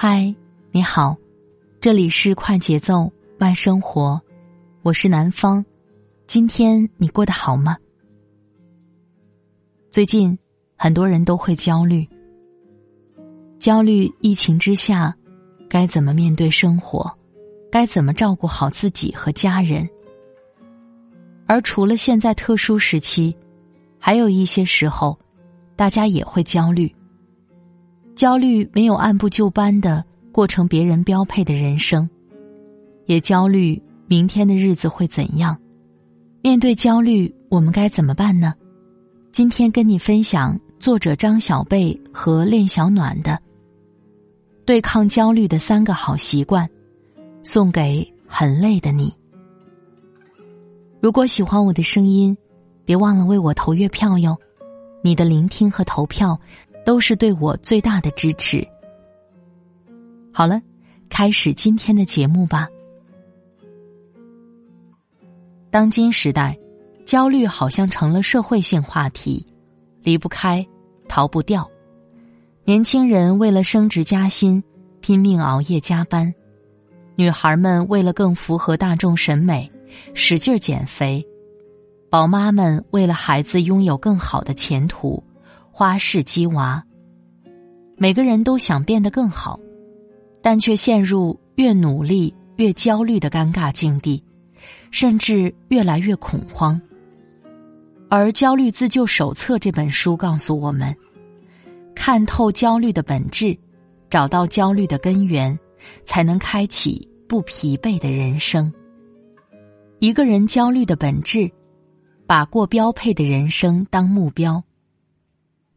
嗨，你好，这里是快节奏慢生活，我是南方。今天你过得好吗？最近很多人都会焦虑，焦虑疫情之下该怎么面对生活，该怎么照顾好自己和家人。而除了现在特殊时期，还有一些时候，大家也会焦虑。焦虑没有按部就班的过成别人标配的人生，也焦虑明天的日子会怎样。面对焦虑，我们该怎么办呢？今天跟你分享作者张小贝和练小暖的对抗焦虑的三个好习惯，送给很累的你。如果喜欢我的声音，别忘了为我投月票哟！你的聆听和投票。都是对我最大的支持。好了，开始今天的节目吧。当今时代，焦虑好像成了社会性话题，离不开，逃不掉。年轻人为了升职加薪，拼命熬夜加班；女孩们为了更符合大众审美，使劲减肥；宝妈们为了孩子拥有更好的前途。花式鸡娃，每个人都想变得更好，但却陷入越努力越焦虑的尴尬境地，甚至越来越恐慌。而《焦虑自救手册》这本书告诉我们，看透焦虑的本质，找到焦虑的根源，才能开启不疲惫的人生。一个人焦虑的本质，把过标配的人生当目标。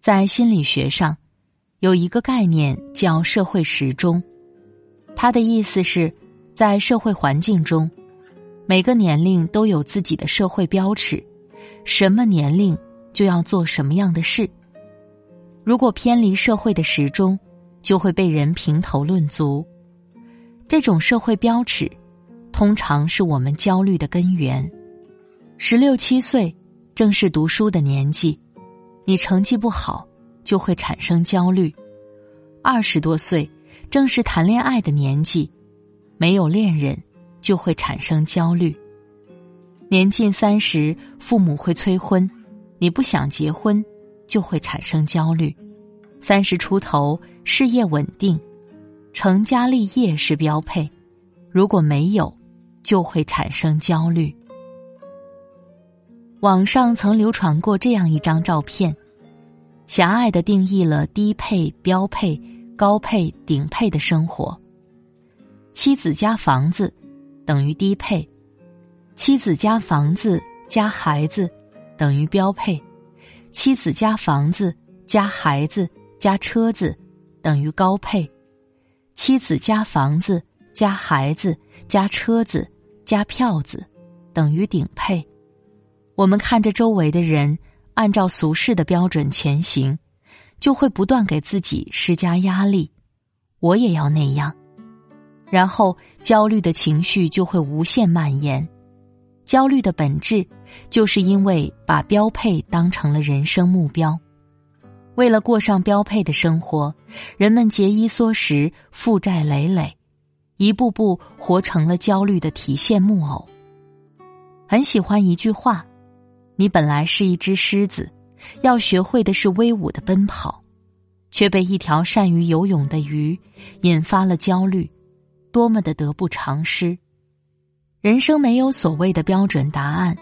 在心理学上，有一个概念叫社会时钟，它的意思是，在社会环境中，每个年龄都有自己的社会标尺，什么年龄就要做什么样的事。如果偏离社会的时钟，就会被人评头论足。这种社会标尺，通常是我们焦虑的根源。十六七岁，正是读书的年纪。你成绩不好，就会产生焦虑；二十多岁，正是谈恋爱的年纪，没有恋人，就会产生焦虑；年近三十，父母会催婚，你不想结婚，就会产生焦虑；三十出头，事业稳定，成家立业是标配，如果没有，就会产生焦虑。网上曾流传过这样一张照片，狭隘的定义了低配、标配、高配、顶配的生活。妻子加房子等于低配，妻子加房子加孩子等于标配，妻子加房子加孩子加车子等于高配，妻子加房子加孩子加车子加票子等于顶配。我们看着周围的人按照俗世的标准前行，就会不断给自己施加压力。我也要那样，然后焦虑的情绪就会无限蔓延。焦虑的本质，就是因为把标配当成了人生目标。为了过上标配的生活，人们节衣缩食、负债累累，一步步活成了焦虑的提线木偶。很喜欢一句话。你本来是一只狮子，要学会的是威武的奔跑，却被一条善于游泳的鱼引发了焦虑，多么的得不偿失！人生没有所谓的标准答案，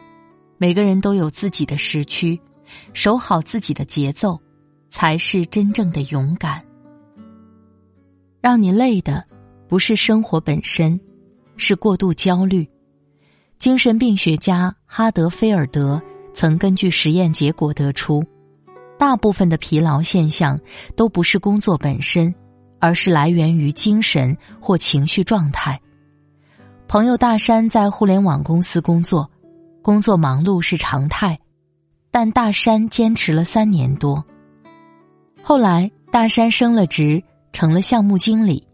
每个人都有自己的时区，守好自己的节奏，才是真正的勇敢。让你累的不是生活本身，是过度焦虑。精神病学家哈德菲尔德。曾根据实验结果得出，大部分的疲劳现象都不是工作本身，而是来源于精神或情绪状态。朋友大山在互联网公司工作，工作忙碌是常态，但大山坚持了三年多。后来大山升了职，成了项目经理，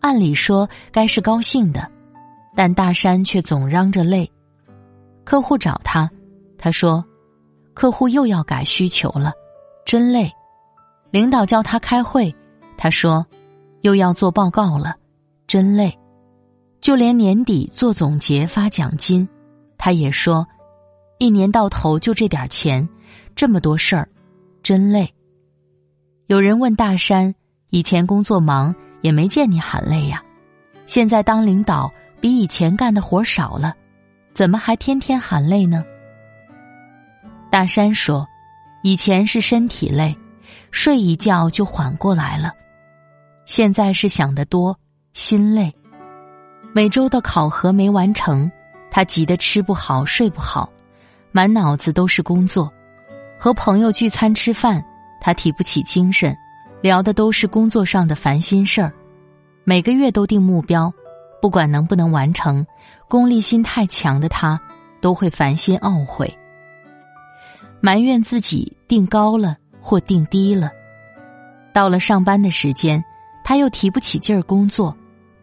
按理说该是高兴的，但大山却总嚷着累。客户找他，他说：“客户又要改需求了，真累。”领导叫他开会，他说：“又要做报告了，真累。”就连年底做总结发奖金，他也说：“一年到头就这点钱，这么多事儿，真累。”有人问大山：“以前工作忙，也没见你喊累呀，现在当领导，比以前干的活少了。”怎么还天天喊累呢？大山说：“以前是身体累，睡一觉就缓过来了；现在是想得多，心累。每周的考核没完成，他急得吃不好睡不好，满脑子都是工作；和朋友聚餐吃饭，他提不起精神，聊的都是工作上的烦心事儿。每个月都定目标，不管能不能完成。”功利心太强的他，都会烦心懊悔，埋怨自己定高了或定低了。到了上班的时间，他又提不起劲儿工作，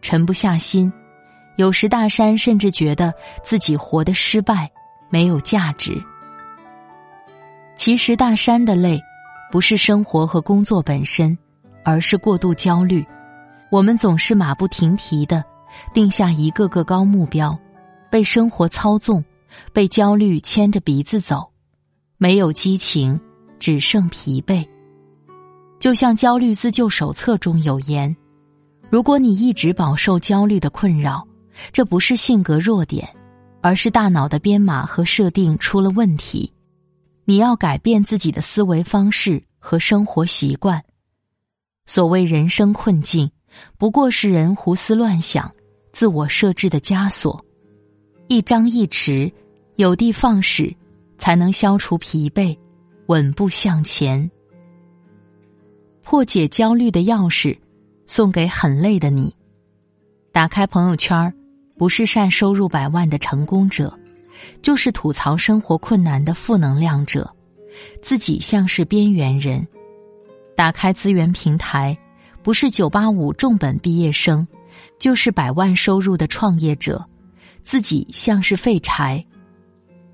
沉不下心。有时大山甚至觉得自己活得失败，没有价值。其实大山的累，不是生活和工作本身，而是过度焦虑。我们总是马不停蹄的。定下一个个高目标，被生活操纵，被焦虑牵着鼻子走，没有激情，只剩疲惫。就像《焦虑自救手册》中有言：“如果你一直饱受焦虑的困扰，这不是性格弱点，而是大脑的编码和设定出了问题。你要改变自己的思维方式和生活习惯。所谓人生困境，不过是人胡思乱想。”自我设置的枷锁，一张一弛，有的放矢，才能消除疲惫，稳步向前。破解焦虑的钥匙，送给很累的你。打开朋友圈不是晒收入百万的成功者，就是吐槽生活困难的负能量者，自己像是边缘人。打开资源平台，不是九八五重本毕业生。就是百万收入的创业者，自己像是废柴。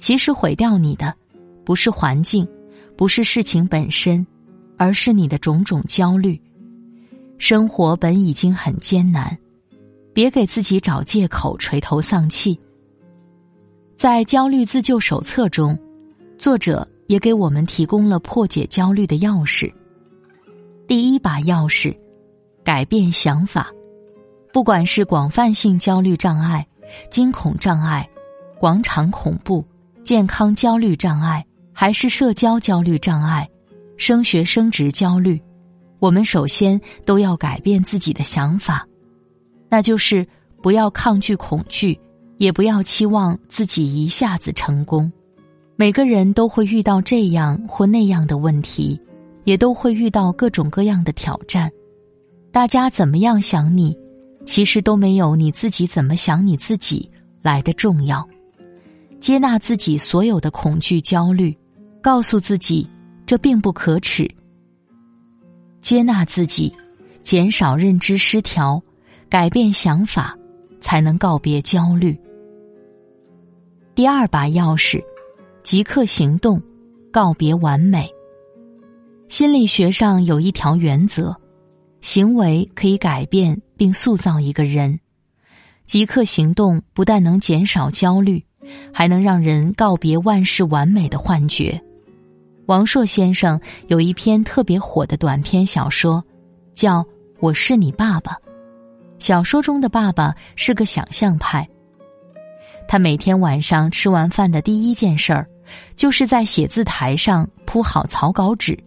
其实毁掉你的，不是环境，不是事情本身，而是你的种种焦虑。生活本已经很艰难，别给自己找借口垂头丧气。在《焦虑自救手册》中，作者也给我们提供了破解焦虑的钥匙。第一把钥匙，改变想法。不管是广泛性焦虑障碍、惊恐障碍、广场恐怖、健康焦虑障碍，还是社交焦虑障碍、升学升职焦虑，我们首先都要改变自己的想法，那就是不要抗拒恐惧，也不要期望自己一下子成功。每个人都会遇到这样或那样的问题，也都会遇到各种各样的挑战。大家怎么样想你？其实都没有你自己怎么想你自己来的重要。接纳自己所有的恐惧、焦虑，告诉自己这并不可耻。接纳自己，减少认知失调，改变想法，才能告别焦虑。第二把钥匙，即刻行动，告别完美。心理学上有一条原则。行为可以改变并塑造一个人，即刻行动不但能减少焦虑，还能让人告别万事完美的幻觉。王朔先生有一篇特别火的短篇小说，叫《我是你爸爸》。小说中的爸爸是个想象派，他每天晚上吃完饭的第一件事儿，就是在写字台上铺好草稿纸，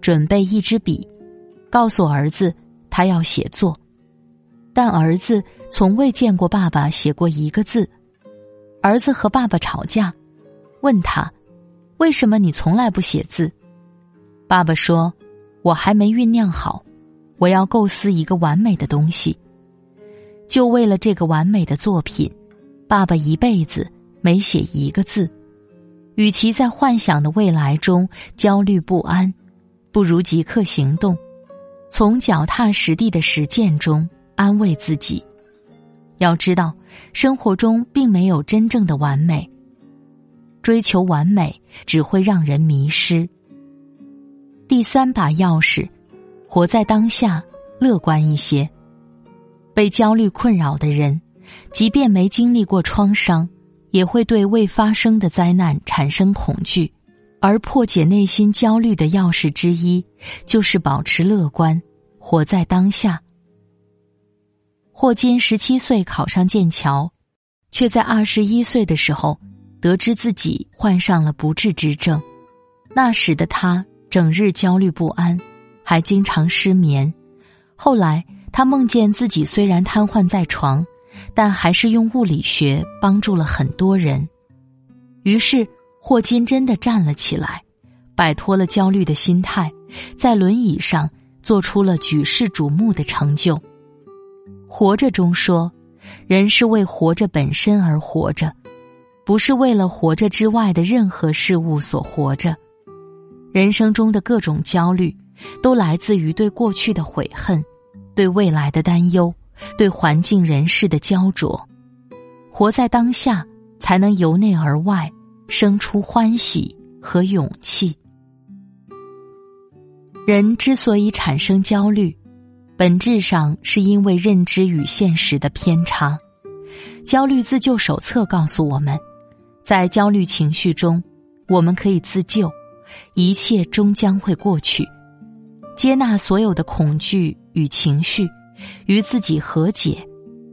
准备一支笔。告诉儿子，他要写作，但儿子从未见过爸爸写过一个字。儿子和爸爸吵架，问他：“为什么你从来不写字？”爸爸说：“我还没酝酿好，我要构思一个完美的东西。”就为了这个完美的作品，爸爸一辈子没写一个字。与其在幻想的未来中焦虑不安，不如即刻行动，从脚踏实地的实践中安慰自己。要知道，生活中并没有真正的完美。追求完美只会让人迷失。第三把钥匙，活在当下，乐观一些。被焦虑困扰的人，即便没经历过创伤，也会对未发生的灾难产生恐惧。而破解内心焦虑的钥匙之一，就是保持乐观，活在当下。霍金十七岁考上剑桥，却在二十一岁的时候。得知自己患上了不治之症，那时的他整日焦虑不安，还经常失眠。后来，他梦见自己虽然瘫痪在床，但还是用物理学帮助了很多人。于是，霍金真的站了起来，摆脱了焦虑的心态，在轮椅上做出了举世瞩目的成就。活着中说，人是为活着本身而活着。不是为了活着之外的任何事物所活着，人生中的各种焦虑，都来自于对过去的悔恨，对未来的担忧，对环境人事的焦灼。活在当下，才能由内而外生出欢喜和勇气。人之所以产生焦虑，本质上是因为认知与现实的偏差。焦虑自救手册告诉我们。在焦虑情绪中，我们可以自救，一切终将会过去。接纳所有的恐惧与情绪，与自己和解，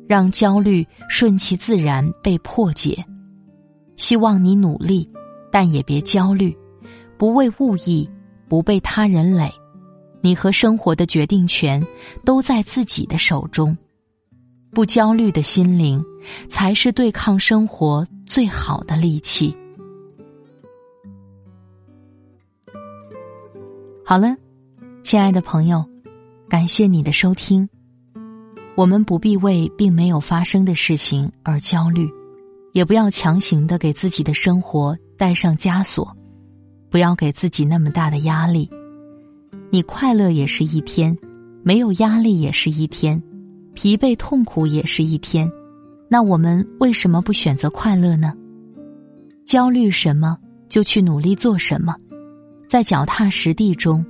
让焦虑顺其自然被破解。希望你努力，但也别焦虑，不为物役，不被他人累。你和生活的决定权都在自己的手中。不焦虑的心灵，才是对抗生活最好的利器。好了，亲爱的朋友，感谢你的收听。我们不必为并没有发生的事情而焦虑，也不要强行的给自己的生活带上枷锁，不要给自己那么大的压力。你快乐也是一天，没有压力也是一天。疲惫痛苦也是一天，那我们为什么不选择快乐呢？焦虑什么就去努力做什么，在脚踏实地中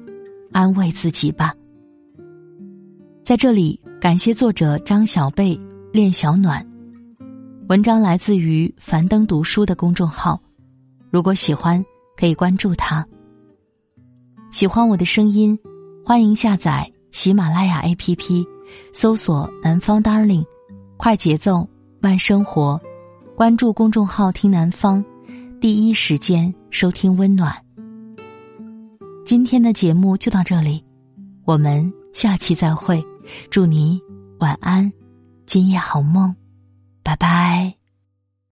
安慰自己吧。在这里，感谢作者张小贝练小暖，文章来自于樊登读书的公众号。如果喜欢，可以关注他。喜欢我的声音，欢迎下载喜马拉雅 APP。搜索“南方 Darling”，快节奏慢生活，关注公众号“听南方”，第一时间收听温暖。今天的节目就到这里，我们下期再会，祝你晚安，今夜好梦，拜拜。